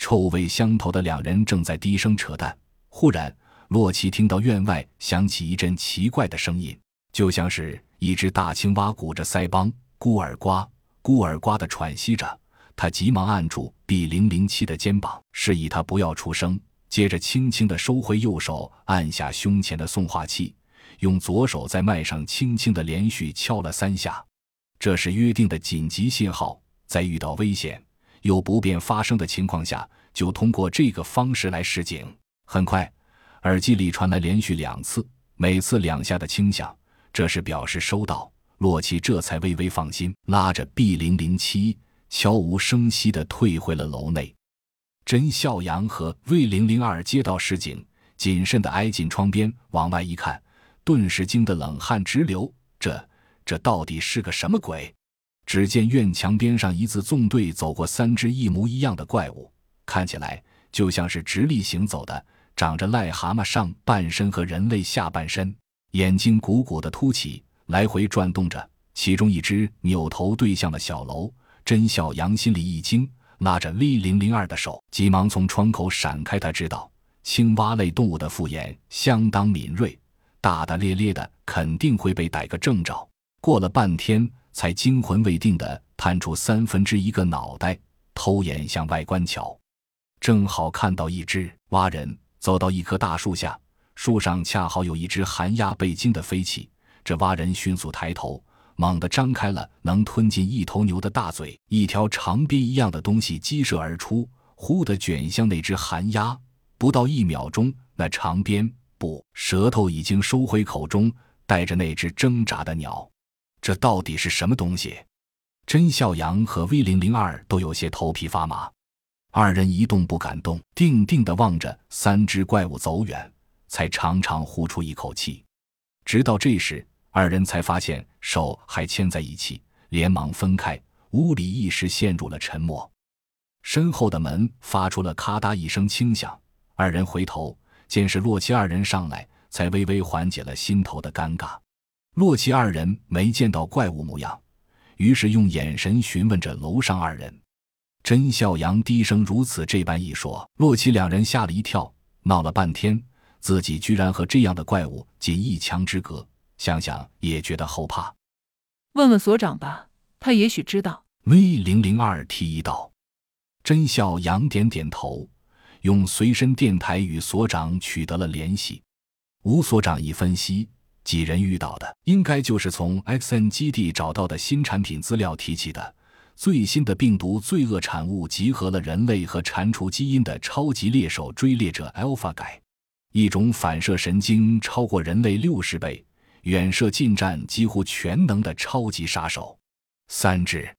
臭味相投的两人正在低声扯淡，忽然，洛奇听到院外响起一阵奇怪的声音，就像是一只大青蛙鼓着腮帮，咕儿呱，咕儿呱的喘息着。他急忙按住 B 零零七的肩膀，示意他不要出声，接着轻轻地收回右手，按下胸前的送话器，用左手在麦上轻轻地连续敲了三下。这是约定的紧急信号，在遇到危险。有不便发生的情况下，就通过这个方式来示警。很快，耳机里传来连续两次，每次两下的轻响，这是表示收到。洛奇这才微微放心，拉着 B 零零七悄无声息地退回了楼内。甄孝阳和 V 零零二接到示警，谨慎地挨近窗边往外一看，顿时惊得冷汗直流。这这到底是个什么鬼？只见院墙边上一字纵队走过三只一模一样的怪物，看起来就像是直立行走的，长着癞蛤蟆上半身和人类下半身，眼睛鼓鼓的凸起，来回转动着。其中一只扭头对向了小楼。甄小阳心里一惊，拉着 V 零零二的手，急忙从窗口闪开。他知道青蛙类动物的复眼相当敏锐，大大咧咧的，肯定会被逮个正着。过了半天。才惊魂未定地探出三分之一个脑袋，偷眼向外观瞧，正好看到一只蛙人走到一棵大树下，树上恰好有一只寒鸦被惊得飞起。这蛙人迅速抬头，猛地张开了能吞进一头牛的大嘴，一条长鞭一样的东西激射而出，忽地卷向那只寒鸦。不到一秒钟，那长鞭不舌头已经收回口中，带着那只挣扎的鸟。这到底是什么东西？甄孝阳和 V 零零二都有些头皮发麻，二人一动不敢动，定定地望着三只怪物走远，才长长呼出一口气。直到这时，二人才发现手还牵在一起，连忙分开。屋里一时陷入了沉默。身后的门发出了咔嗒一声轻响，二人回头见是洛奇二人上来，才微微缓解了心头的尴尬。洛奇二人没见到怪物模样，于是用眼神询问着楼上二人。甄孝阳低声如此这般一说，洛奇两人吓了一跳，闹了半天，自己居然和这样的怪物仅一墙之隔，想想也觉得后怕。问问所长吧，他也许知道。V 零零二提议道。甄孝阳点点头，用随身电台与所长取得了联系。吴所长一分析。几人遇到的应该就是从 XN 基地找到的新产品资料提起的最新的病毒罪恶产物，集合了人类和蟾蜍基因的超级猎手追猎者 Alpha 改，一种反射神经超过人类六十倍、远射近战几乎全能的超级杀手。三只